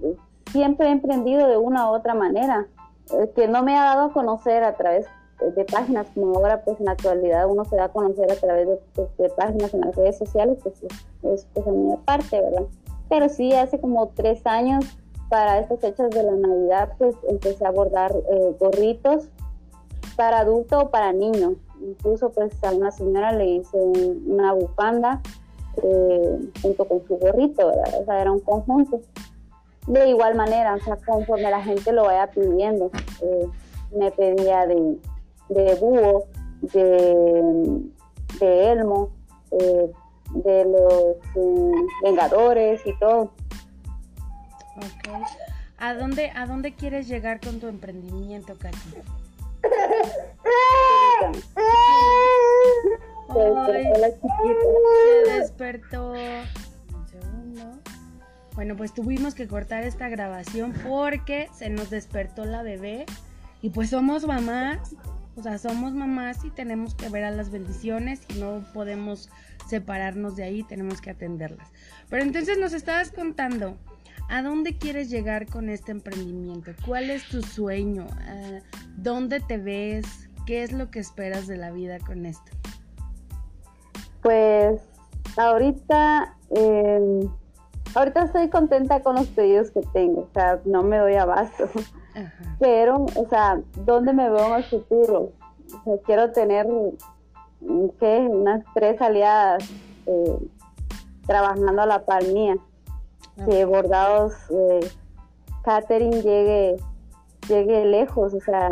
siempre he emprendido de una u otra manera, eh, que no me ha dado a conocer a través de páginas, como ahora pues en la actualidad uno se da a conocer a través de, pues, páginas en las redes sociales, pues es pues a mi parte, ¿verdad? Pero sí, hace como tres años, para estas fechas de la Navidad, pues empecé a bordar eh, gorritos para adulto o para niño. Incluso pues a una señora le hice una bufanda eh, junto con su gorrito, ¿verdad? O sea, era un conjunto. De igual manera, o sea, conforme la gente lo vaya pidiendo, eh, me pedía de, de búho, de, de elmo, eh, de los Vengadores y todo. Ok. ¿A dónde, ¿A dónde quieres llegar con tu emprendimiento, Katy? Se despertó. Un segundo. Bueno, pues tuvimos que cortar esta grabación porque se nos despertó la bebé. Y pues somos mamás. O sea, somos mamás y tenemos que ver a las bendiciones y no podemos separarnos de ahí, tenemos que atenderlas. Pero entonces nos estabas contando ¿A dónde quieres llegar con este emprendimiento? ¿Cuál es tu sueño? Ah, ¿Dónde te ves? ¿Qué es lo que esperas de la vida con esto? Pues ahorita, em, ahorita estoy contenta con los pedidos que tengo, o sea, no me doy abasto. Pero, o sea, ¿dónde me veo en el futuro? O sea, quiero tener, ¿qué? Unas tres aliadas eh, trabajando a la par mía que Bordados eh, Catherine llegue, llegue lejos, o sea,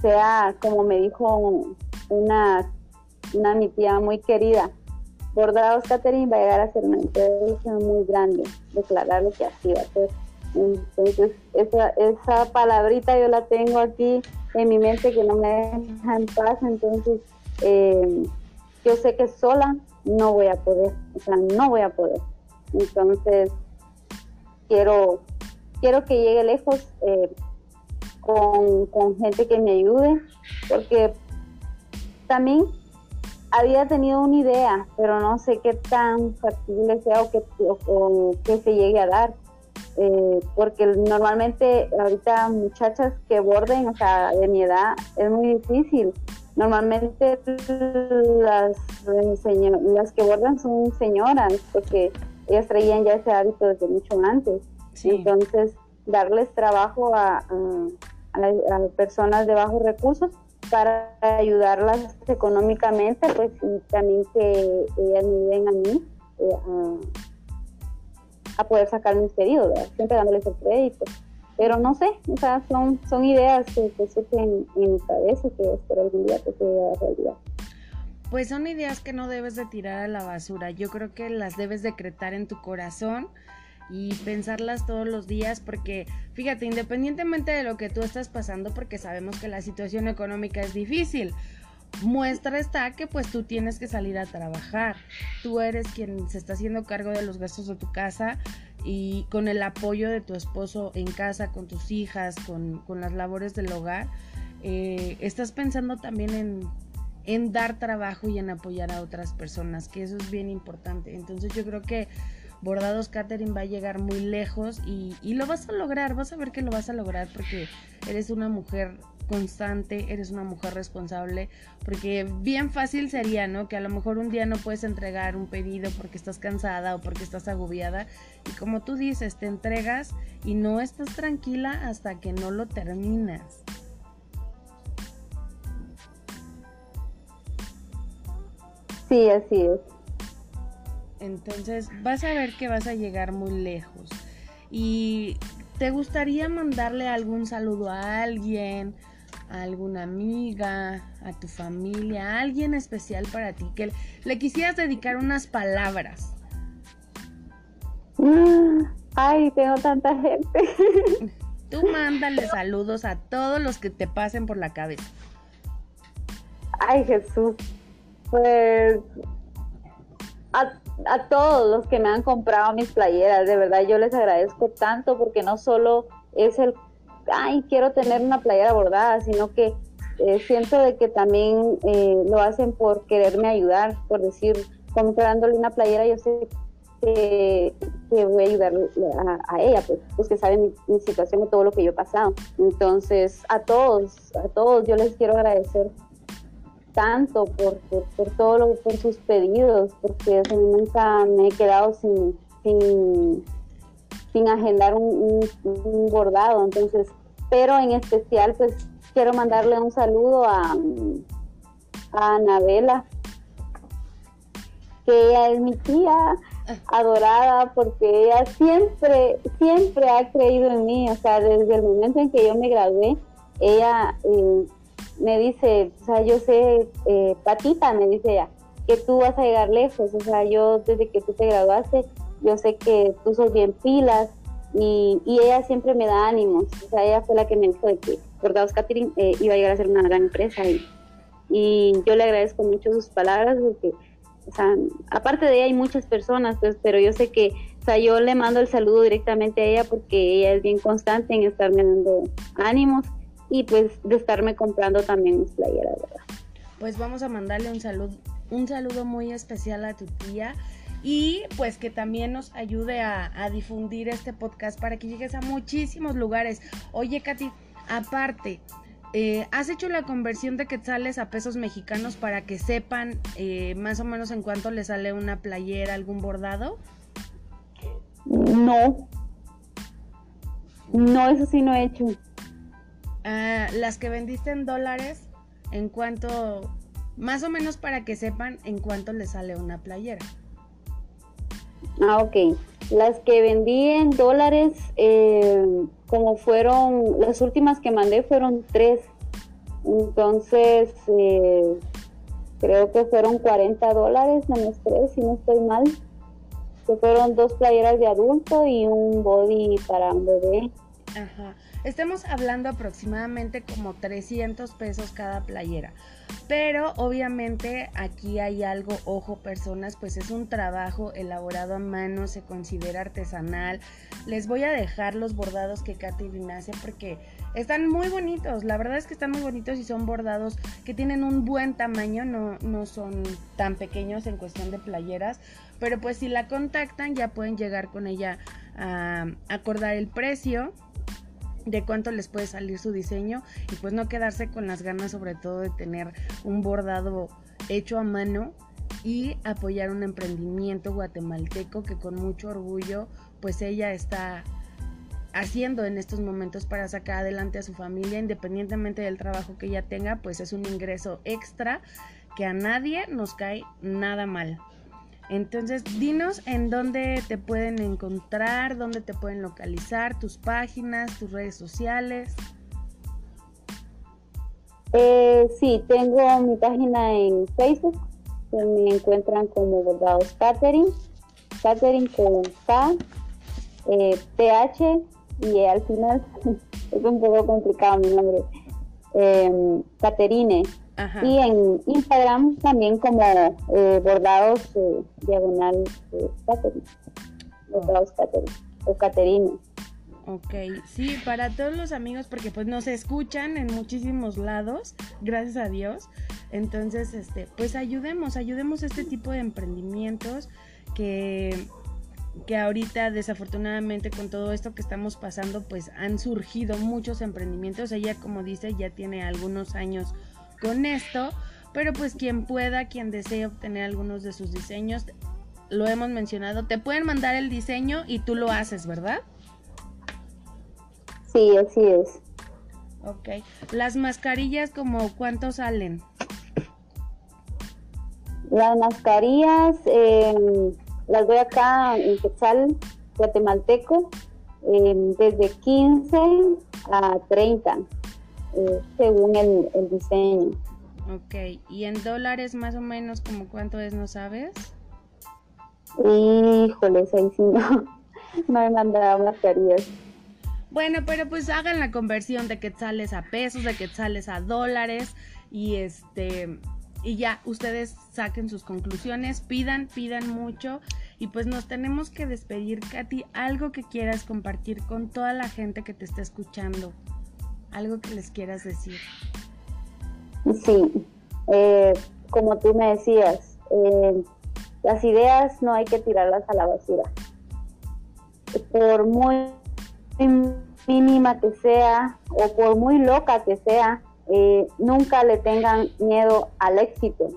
sea como me dijo una, una mi tía muy querida, Bordados Catherine va a llegar a ser una empresa muy grande, declarar lo que así va a ser. Entonces, esa, esa palabrita yo la tengo aquí en mi mente que no me deja en paz, entonces eh, yo sé que sola no voy a poder, o sea, no voy a poder. Entonces, quiero, quiero que llegue lejos eh, con, gente que me ayude, porque también había tenido una idea, pero no sé qué tan factible sea o que, se llegue a dar. Eh, porque normalmente ahorita muchachas que borden, o sea, de mi edad, es muy difícil. Normalmente las, las que bordan son señoras, porque ellas traían ya ese hábito desde mucho antes. Entonces, darles trabajo a, a, personas de bajos recursos para ayudarlas económicamente, pues y también que ellas me ayuden a mí eh, a, poder sacar mis pedidos, siempre dándoles el crédito. Pero no sé, o sea, son, son ideas que, que surgen en mi cabeza que espero algún día que se a realidad. Pues son ideas que no debes de tirar a la basura. Yo creo que las debes decretar en tu corazón y pensarlas todos los días porque fíjate, independientemente de lo que tú estás pasando, porque sabemos que la situación económica es difícil, muestra está que pues tú tienes que salir a trabajar. Tú eres quien se está haciendo cargo de los gastos de tu casa y con el apoyo de tu esposo en casa, con tus hijas, con, las labores del hogar, eh, estás pensando también en, en dar trabajo y en apoyar a otras personas, que eso es bien importante. Entonces yo creo que Bordados Catherine va a llegar muy lejos y, y, lo vas a lograr, vas a ver que lo vas a lograr porque eres una mujer constante, eres una mujer responsable, porque bien fácil sería, ¿no? Que a lo mejor un día no puedes entregar un pedido porque estás cansada o porque estás agobiada y como tú dices, te entregas y no estás tranquila hasta que no lo terminas. Sí, así es. Entonces vas a ver que vas a llegar muy lejos. Y te gustaría mandarle algún saludo a alguien, a alguna amiga, a tu familia, a alguien especial para ti, que le quisieras dedicar unas palabras. Mm, ay, tengo tanta gente. Tú mándale saludos a todos los que te pasen por la cabeza. Ay, Jesús. Pues a a todos los que me han comprado mis playeras, de verdad yo les agradezco tanto porque no solo es el, ay, quiero tener una playera bordada, sino que eh, siento de que también eh, lo hacen por quererme ayudar, por decir, comprándole una playera, yo sé que, voy a ayudar a, ella, pues, pues, que sabe mi, mi, situación y todo lo que yo he pasado. Entonces, a todos, a todos yo les quiero agradecer tanto por, por, todo lo, por sus pedidos, porque nunca me he quedado sin, sin, sin agendar un, bordado. Entonces, pero en especial, pues quiero mandarle un saludo a, a Anabela, que ella es mi tía adorada porque ella siempre, siempre ha creído en mí, o sea, desde el momento en que yo me gradué, ella eh, me dice, o sea, yo sé, eh, Patita, me dice ella, que tú vas a llegar lejos, o sea, yo desde que tú te graduaste, yo sé que tú sos bien pilas y, y ella siempre me da ánimos, o sea, ella fue la que me dijo de que Bordados Catering eh, iba a llegar a ser una gran empresa y, y yo le agradezco mucho sus palabras porque, o sea, aparte de ella hay muchas personas, pues, pero yo sé que, o sea, yo le mando el saludo directamente a ella porque ella es bien constante en estarme dando ánimos y pues de estarme comprando también mis playeras, ¿verdad? Pues vamos a mandarle un saludo, un saludo muy especial a tu tía y pues que también nos ayude a, difundir este podcast para que llegues a muchísimos lugares. Oye, Katy, aparte, eh, ¿has hecho la conversión de quetzales a pesos mexicanos para que sepan eh, más o menos en cuánto le sale una playera, algún bordado? No. No, eso sí no he hecho. Ah, las que vendiste en dólares, en cuánto, más o menos para que sepan en cuánto le sale una playera. Ah, ok. Las que vendí en dólares, eh, como fueron, las últimas que mandé fueron tres. Entonces, eh, creo que fueron 40 dólares en los tres, si no estoy mal. Que fueron dos playeras de adulto y un body para un bebé. Ajá. Estamos hablando aproximadamente como 300 pesos cada playera. Pero obviamente aquí hay algo, ojo personas, pues es un trabajo elaborado a mano, se considera artesanal. Les voy a dejar los bordados que Katy hace porque están muy bonitos. La verdad es que están muy bonitos y son bordados que tienen un buen tamaño, no, no son tan pequeños en cuestión de playeras. Pero pues si la contactan ya pueden llegar con ella a acordar el precio de cuánto les puede salir su diseño y pues no quedarse con las ganas sobre todo de tener un bordado hecho a mano y apoyar un emprendimiento guatemalteco que con mucho orgullo pues ella está haciendo en estos momentos para sacar adelante a su familia, independientemente del trabajo que ella tenga, pues es un ingreso extra que a nadie nos cae nada mal. Entonces, dinos en dónde te pueden encontrar, dónde te pueden localizar, tus páginas, tus redes sociales. Eh, sí, tengo mi página en Facebook, que me encuentran como Bordados Catering, Catering con K, eh, TH y al final es un poco complicado mi nombre, eh, Y en Instagram también como eh, bordados eh, diagonal eh, bordados o Caterina. Ok, sí, para todos los amigos, porque pues nos escuchan en muchísimos lados, gracias a Dios. Entonces, este, pues ayudemos, ayudemos a este tipo de emprendimientos que, que ahorita desafortunadamente con todo esto que estamos pasando, pues han surgido muchos emprendimientos. Ella, como dice, ya tiene algunos años con esto, pero pues quien pueda, quien desee obtener algunos de sus diseños, lo hemos mencionado, te pueden mandar el diseño y tú lo haces, ¿verdad? Sí, así es. Ok. Las mascarillas, como cuánto salen? Las mascarillas, em, las doy acá en Quetzal, guatemalteco, em, desde 15 a 30. Eh, según el, diseño. Ok, ¿y en dólares más o menos como cuánto es, no sabes? Híjoles, ahí sí no, no mandado mascarillas. Bueno, pero pues hagan la conversión de quetzales a pesos, de quetzales a dólares y este y ya ustedes saquen sus conclusiones, pidan, pidan mucho y pues nos tenemos que despedir, Katy, algo que quieras compartir con toda la gente que te está escuchando algo que les quieras decir. Sí, eh, como tú me decías, eh, las ideas no hay que tirarlas a la basura. Por muy mínima que sea o por muy loca que sea, eh, nunca le tengan miedo al éxito.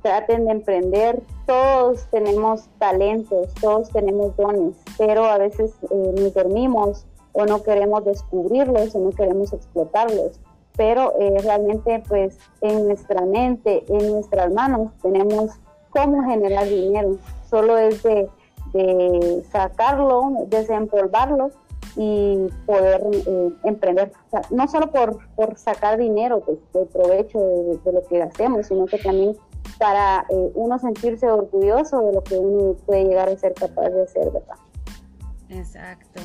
traten de emprender. Todos tenemos talentos, todos tenemos dones, pero a veces nos dormimos o no queremos descubrirlos o no queremos explotarlos. Pero eh, realmente pues en nuestra mente, en nuestras manos tenemos cómo generar dinero. Solo es de, sacarlo, desempolvarlo y poder eh, emprender. no solo por, sacar dinero, pues, de provecho de, lo que hacemos, sino que también para eh, uno sentirse orgulloso de lo que uno puede llegar a ser capaz de hacer, ¿verdad? Exacto.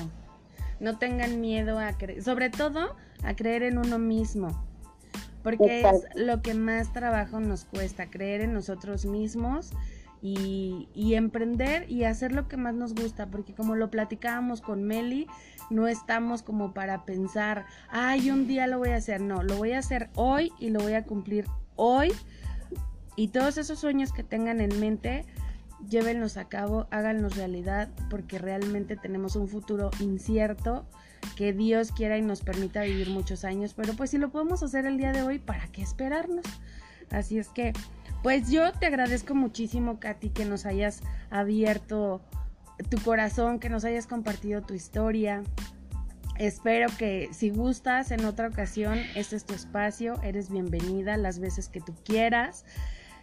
No tengan miedo a creer, sobre todo a creer en uno mismo, porque es lo que más trabajo nos cuesta, creer en nosotros mismos y, y, emprender y hacer lo que más nos gusta, porque como lo platicábamos con Meli, no estamos como para pensar, ay, un día lo voy a hacer, no, lo voy a hacer hoy y lo voy a cumplir hoy. Y todos esos sueños que tengan en mente, llévenlos a cabo, háganlos realidad, porque realmente tenemos un futuro incierto, que Dios quiera y nos permita vivir muchos años, pero pues si lo podemos hacer el día de hoy, ¿para qué esperarnos? Así es que, pues yo te agradezco muchísimo, Katy, que nos hayas abierto tu corazón, que nos hayas compartido tu historia. Espero que si gustas en otra ocasión, este es tu espacio, eres bienvenida las veces que tú quieras.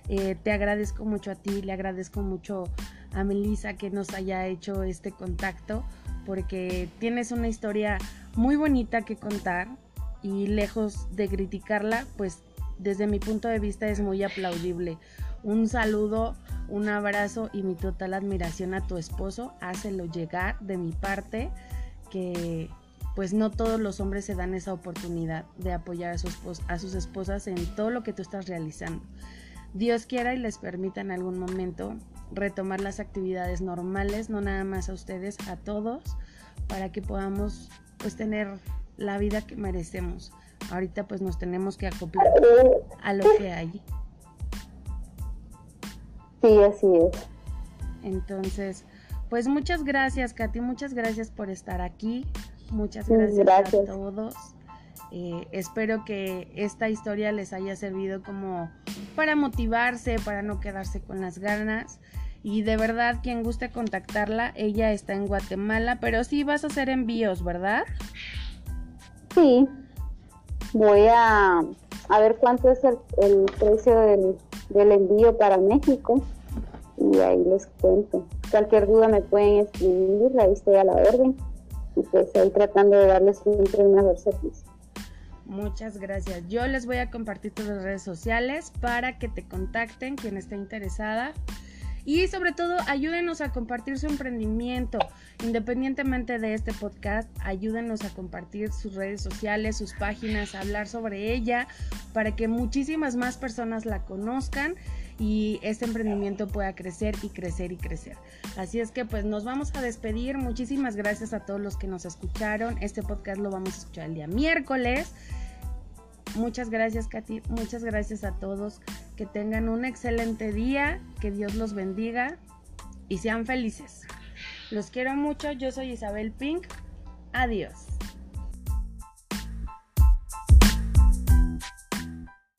Eh, te agradezco mucho a ti, le agradezco mucho a Melissa que nos haya hecho este contacto porque tienes una historia muy bonita que contar y lejos de criticarla, pues desde mi punto de vista es muy aplaudible. Un saludo, un abrazo y mi total admiración a tu esposo. Hácelo llegar de mi parte que pues no todos los hombres se dan esa oportunidad de apoyar a, a sus esposas en todo lo que tú estás realizando. Dios quiera y les permita en algún momento retomar las actividades normales, no nada más a ustedes, a todos, para que podamos pues tener la vida que merecemos. Ahorita pues nos tenemos que acoplar a lo que hay. Sí, así es. Entonces, pues muchas gracias, Katy, muchas gracias por estar aquí. Muchas gracias. a todos. Eh, espero que esta historia les haya servido como para motivarse, para no quedarse con las ganas. Y de verdad, quien guste contactarla, ella está en Guatemala, pero sí vas a hacer envíos, ¿verdad? Sí, voy a, a ver cuánto es el, precio del, del envío para México y ahí les cuento. Cualquier duda me pueden escribir, ahí estoy a la orden y pues ahí tratando de darles siempre un mejor servicio. Muchas gracias. Yo les voy a compartir tus redes sociales para que te contacten quien esté interesada. Y sobre todo, ayúdenos a compartir su emprendimiento. Independientemente de este podcast, ayúdenos a compartir sus redes sociales, sus páginas, a hablar sobre ella, para que muchísimas más personas la conozcan y este emprendimiento pueda crecer y crecer y crecer. Así es que pues nos vamos a despedir. Muchísimas gracias a todos los que nos escucharon. Este podcast lo vamos a escuchar el día miércoles. Muchas gracias, Katy. Muchas gracias a todos. Que tengan un excelente día. Que Dios los bendiga y sean felices. Los quiero mucho. Yo soy Isabel Pink. Adiós.